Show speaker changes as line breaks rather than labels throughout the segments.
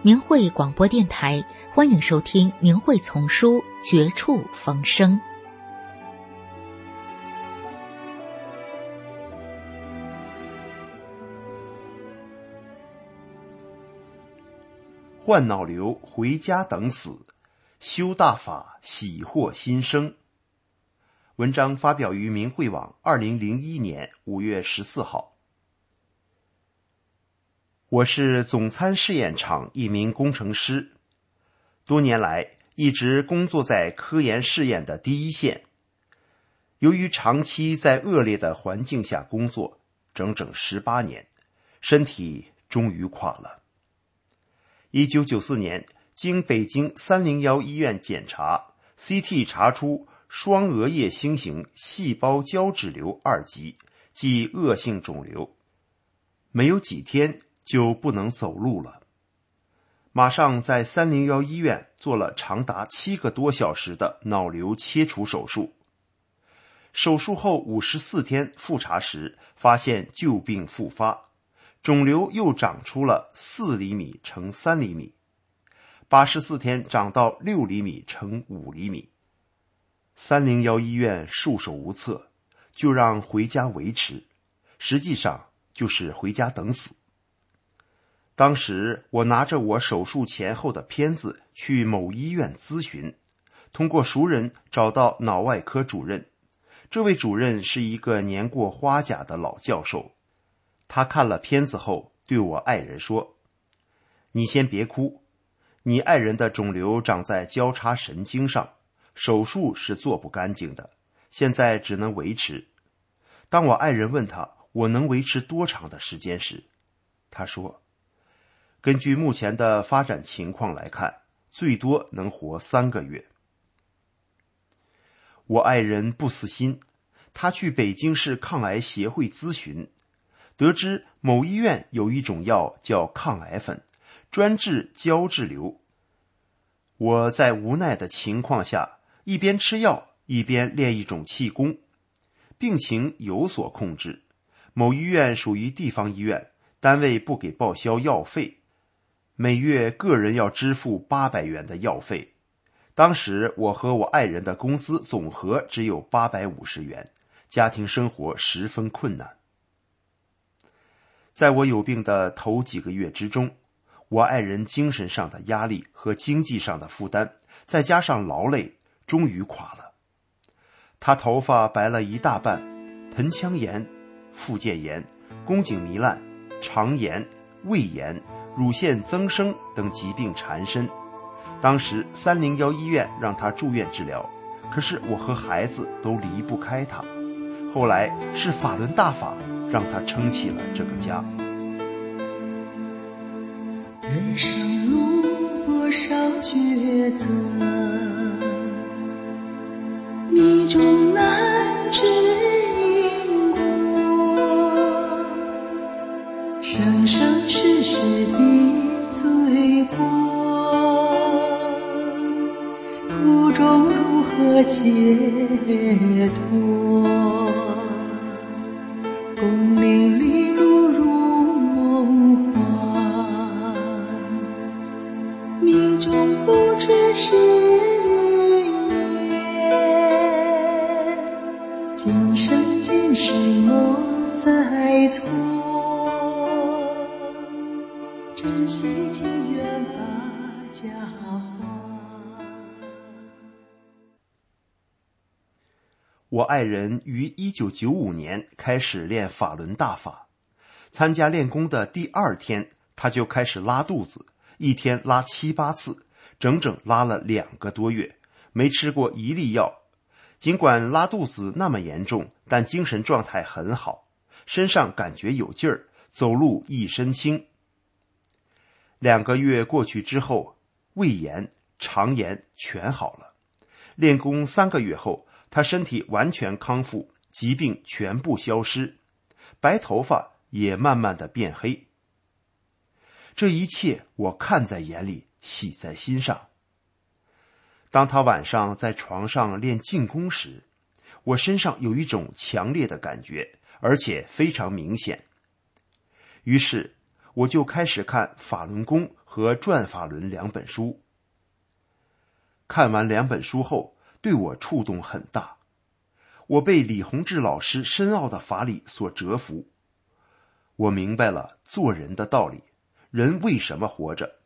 明慧广播电台，欢迎收听《明慧丛书·绝处逢生》。
患脑瘤回家等死，修大法喜获新生。文章发表于明慧网，二零零一年五月十四号。我是总参试验场一名工程师，多年来一直工作在科研试验的第一线。由于长期在恶劣的环境下工作，整整十八年，身体终于垮了。一九九四年，经北京三零幺医院检查，CT 查出双额叶星形细胞胶质瘤二级，即恶性肿瘤。没有几天。就不能走路了。马上在三零幺医院做了长达七个多小时的脑瘤切除手术。手术后五十四天复查时，发现旧病复发，肿瘤又长出了四厘米乘三厘米，八十四天长到六厘米乘五厘米。三零幺医院束手无策，就让回家维持，实际上就是回家等死。当时我拿着我手术前后的片子去某医院咨询，通过熟人找到脑外科主任。这位主任是一个年过花甲的老教授。他看了片子后对我爱人说：“你先别哭，你爱人的肿瘤长在交叉神经上，手术是做不干净的，现在只能维持。”当我爱人问他我能维持多长的时间时，他说。根据目前的发展情况来看，最多能活三个月。我爱人不死心，他去北京市抗癌协会咨询，得知某医院有一种药叫抗癌粉，专治胶质瘤。我在无奈的情况下，一边吃药一边练一种气功，病情有所控制。某医院属于地方医院，单位不给报销药费。每月个人要支付八百元的药费，当时我和我爱人的工资总和只有八百五十元，家庭生活十分困难。在我有病的头几个月之中，我爱人精神上的压力和经济上的负担，再加上劳累，终于垮了。他头发白了一大半，盆腔炎、附件炎、宫颈糜烂、肠炎、胃炎。乳腺增生等疾病缠身，当时三零幺医院让他住院治疗，可是我和孩子都离不开他。后来是法轮大法让他撑起了这个家。
人生路多少抉择，你终难知因果，生生世世解脱，功名利禄如梦幻，命中不知是缘，今生今世莫再错，珍惜情缘把家还。
我爱人于一九九五年开始练法轮大法，参加练功的第二天，他就开始拉肚子，一天拉七八次，整整拉了两个多月，没吃过一粒药。尽管拉肚子那么严重，但精神状态很好，身上感觉有劲儿，走路一身轻。两个月过去之后，胃炎、肠炎全好了。练功三个月后，他身体完全康复，疾病全部消失，白头发也慢慢的变黑。这一切我看在眼里，喜在心上。当他晚上在床上练静功时，我身上有一种强烈的感觉，而且非常明显。于是，我就开始看《法轮功》和《转法轮》两本书。看完两本书后，对我触动很大。我被李洪志老师深奥的法理所折服，我明白了做人的道理，人为什么活着，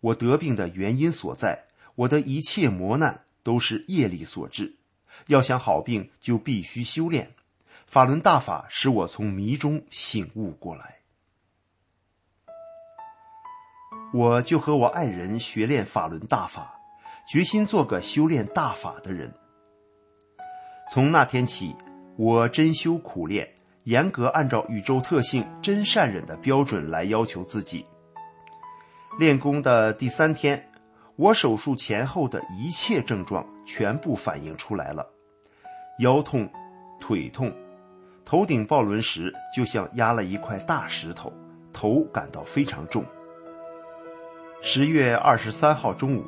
我得病的原因所在。我的一切磨难都是业力所致，要想好病就必须修炼。法轮大法使我从迷中醒悟过来，我就和我爱人学练法轮大法，决心做个修炼大法的人。从那天起，我真修苦练，严格按照宇宙特性真善忍的标准来要求自己。练功的第三天。我手术前后的一切症状全部反映出来了：腰痛、腿痛，头顶抱轮时就像压了一块大石头，头感到非常重。十月二十三号中午，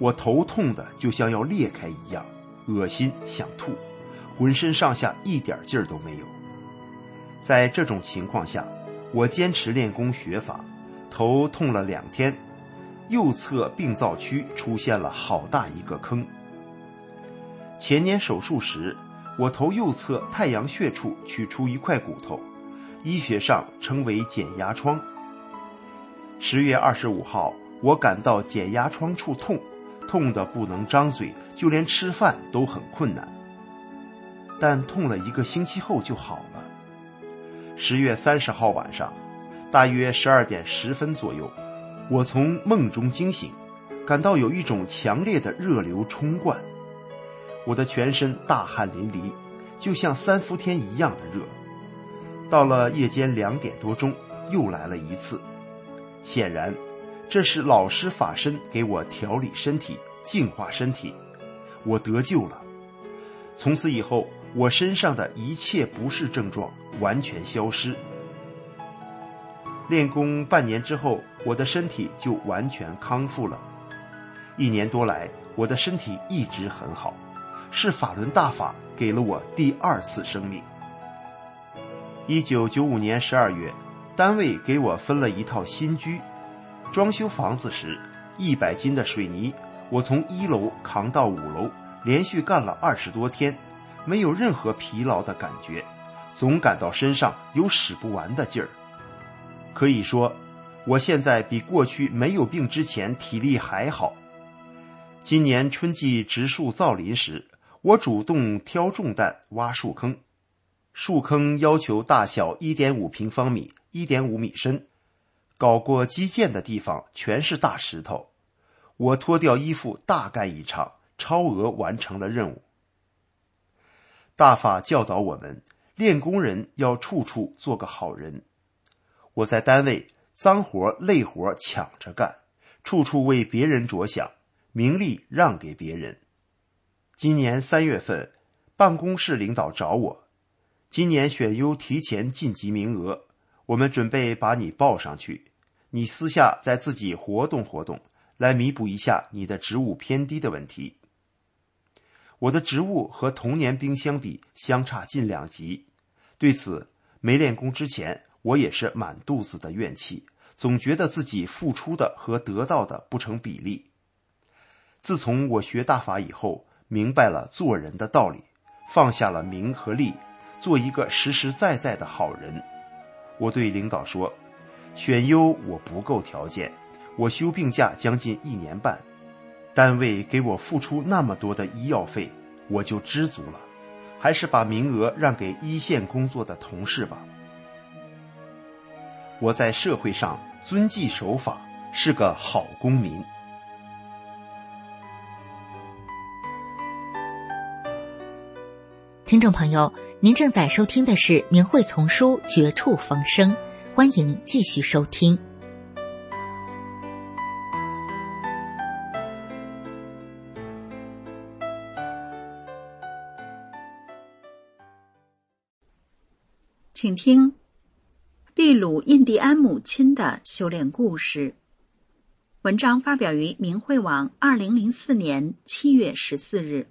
我头痛的就像要裂开一样，恶心想吐，浑身上下一点劲儿都没有。在这种情况下，我坚持练功学法，头痛了两天。右侧病灶区出现了好大一个坑。前年手术时，我头右侧太阳穴处取出一块骨头，医学上称为减压疮。十月二十五号，我感到减压疮处痛，痛得不能张嘴，就连吃饭都很困难。但痛了一个星期后就好了。十月三十号晚上，大约十二点十分左右。我从梦中惊醒，感到有一种强烈的热流冲灌，我的全身大汗淋漓，就像三伏天一样的热。到了夜间两点多钟，又来了一次，显然，这是老师法身给我调理身体、净化身体，我得救了。从此以后，我身上的一切不适症状完全消失。练功半年之后，我的身体就完全康复了。一年多来，我的身体一直很好，是法轮大法给了我第二次生命。一九九五年十二月，单位给我分了一套新居。装修房子时，一百斤的水泥，我从一楼扛到五楼，连续干了二十多天，没有任何疲劳的感觉，总感到身上有使不完的劲儿。可以说，我现在比过去没有病之前体力还好。今年春季植树造林时，我主动挑重担挖树坑，树坑要求大小一点五平方米，一点五米深，搞过基建的地方全是大石头。我脱掉衣服大干一场，超额完成了任务。大法教导我们，练功人要处处做个好人。我在单位脏活累活抢着干，处处为别人着想，名利让给别人。今年三月份，办公室领导找我，今年选优提前晋级名额，我们准备把你报上去，你私下再自己活动活动，来弥补一下你的职务偏低的问题。我的职务和同年兵相比相差近两级，对此没练功之前。我也是满肚子的怨气，总觉得自己付出的和得到的不成比例。自从我学大法以后，明白了做人的道理，放下了名和利，做一个实实在在的好人。我对领导说：“选优我不够条件，我休病假将近一年半，单位给我付出那么多的医药费，我就知足了，还是把名额让给一线工作的同事吧。”我在社会上遵纪守法，是个好公民。
听众朋友，您正在收听的是明慧丛书《绝处逢生》，欢迎继续收听。
请听秘鲁印第安母亲的修炼故事。文章发表于明慧网，二零零四年七月十四日。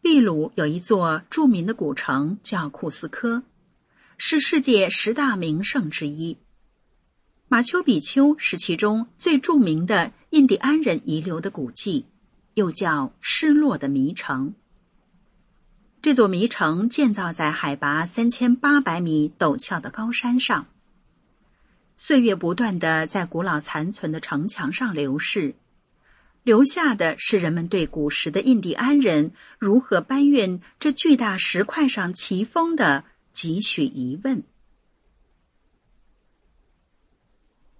秘鲁有一座著名的古城，叫库斯科，是世界十大名胜之一。马丘比丘是其中最著名的印第安人遗留的古迹，又叫失落的迷城。这座迷城建造在海拔三千八百米陡峭的高山上。岁月不断的在古老残存的城墙上流逝，留下的是人们对古时的印第安人如何搬运这巨大石块上奇峰的几许疑问。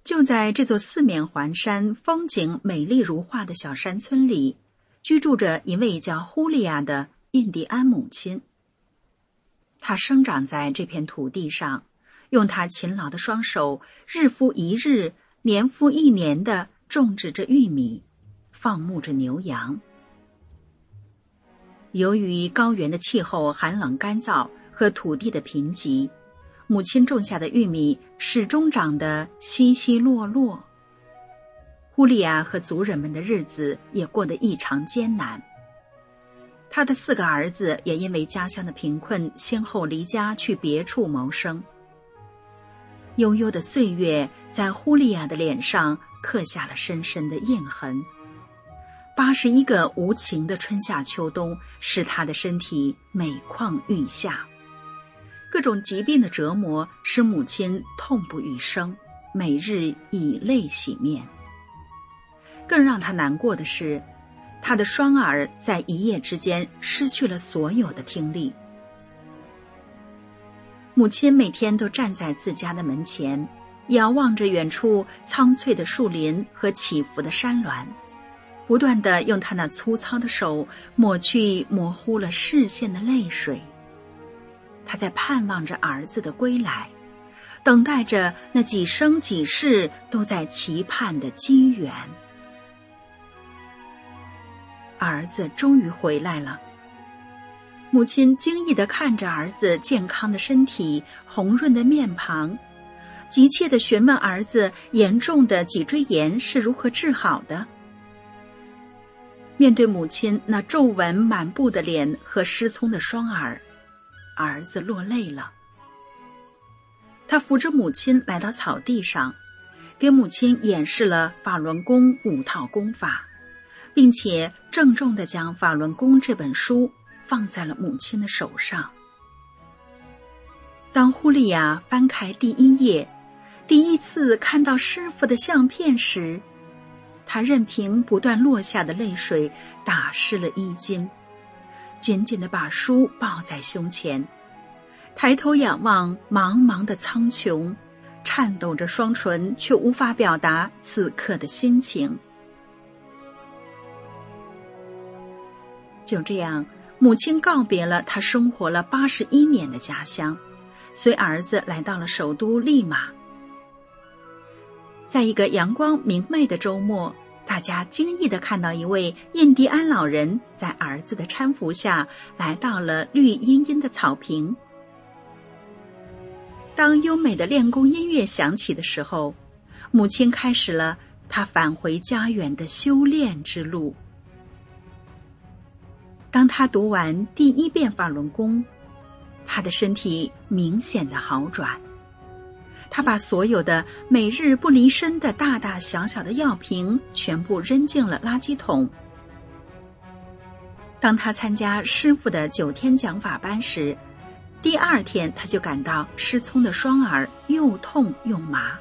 就在这座四面环山、风景美丽如画的小山村里，居住着一位叫呼利亚的印第安母亲。她生长在这片土地上。用他勤劳的双手，日复一日、年复一年的种植着玉米，放牧着牛羊。由于高原的气候寒冷干燥和土地的贫瘠，母亲种下的玉米始终长得稀稀落落。呼利亚和族人们的日子也过得异常艰难。他的四个儿子也因为家乡的贫困，先后离家去别处谋生。悠悠的岁月在呼利亚的脸上刻下了深深的印痕。八十一个无情的春夏秋冬，使他的身体每况愈下。各种疾病的折磨使母亲痛不欲生，每日以泪洗面。更让他难过的是，他的双耳在一夜之间失去了所有的听力。母亲每天都站在自家的门前，遥望着远处苍翠的树林和起伏的山峦，不断的用她那粗糙的手抹去模糊了视线的泪水。他在盼望着儿子的归来，等待着那几生几世都在期盼的机缘。儿子终于回来了。母亲惊异的看着儿子健康的身体、红润的面庞，急切的询问儿子严重的脊椎炎是如何治好的。面对母亲那皱纹满布的脸和失聪的双耳，儿子落泪了。他扶着母亲来到草地上，给母亲演示了法轮功五套功法，并且郑重的将《法轮功》这本书。放在了母亲的手上。当呼利亚翻开第一页，第一次看到师傅的相片时，他任凭不断落下的泪水打湿了衣襟，紧紧的把书抱在胸前，抬头仰望茫茫的苍穹，颤抖着双唇，却无法表达此刻的心情。就这样。母亲告别了他生活了八十一年的家乡，随儿子来到了首都利马。在一个阳光明媚的周末，大家惊异的看到一位印第安老人在儿子的搀扶下来到了绿茵茵的草坪。当优美的练功音乐响起的时候，母亲开始了她返回家园的修炼之路。当他读完第一遍法轮功，他的身体明显的好转。他把所有的每日不离身的大大小小的药瓶全部扔进了垃圾桶。当他参加师傅的九天讲法班时，第二天他就感到失聪的双耳又痛又麻。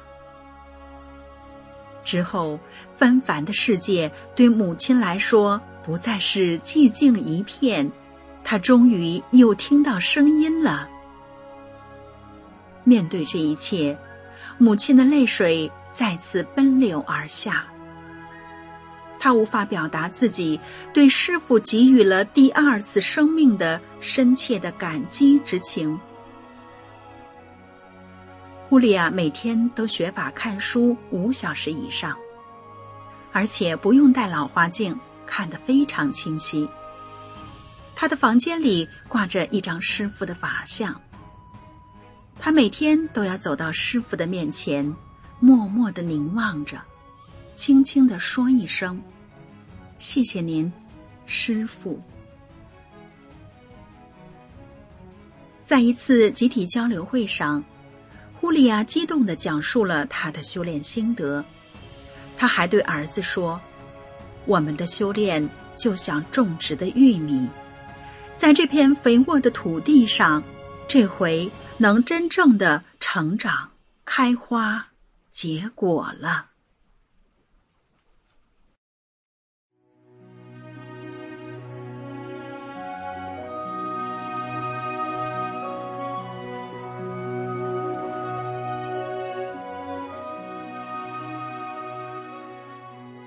之后，纷繁的世界对母亲来说。不再是寂静一片，他终于又听到声音了。面对这一切，母亲的泪水再次奔流而下。他无法表达自己对师傅给予了第二次生命的深切的感激之情。乌利亚每天都学法看书五小时以上，而且不用戴老花镜，看得非常清晰。他的房间里挂着一张师傅的法像，他每天都要走到师傅的面前，默默的凝望着，轻轻的说一声：“谢谢您，师傅。”在一次集体交流会上。乌利亚激动的讲述了他的修炼心得，他还对儿子说：“我们的修炼就像种植的玉米，在这片肥沃的土地上，这回能真正的成长、开花、结果了。”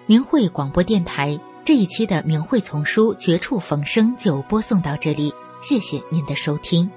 明慧广播电台这一期的明慧丛书《绝处逢生》就播送到这里，谢谢您的收听。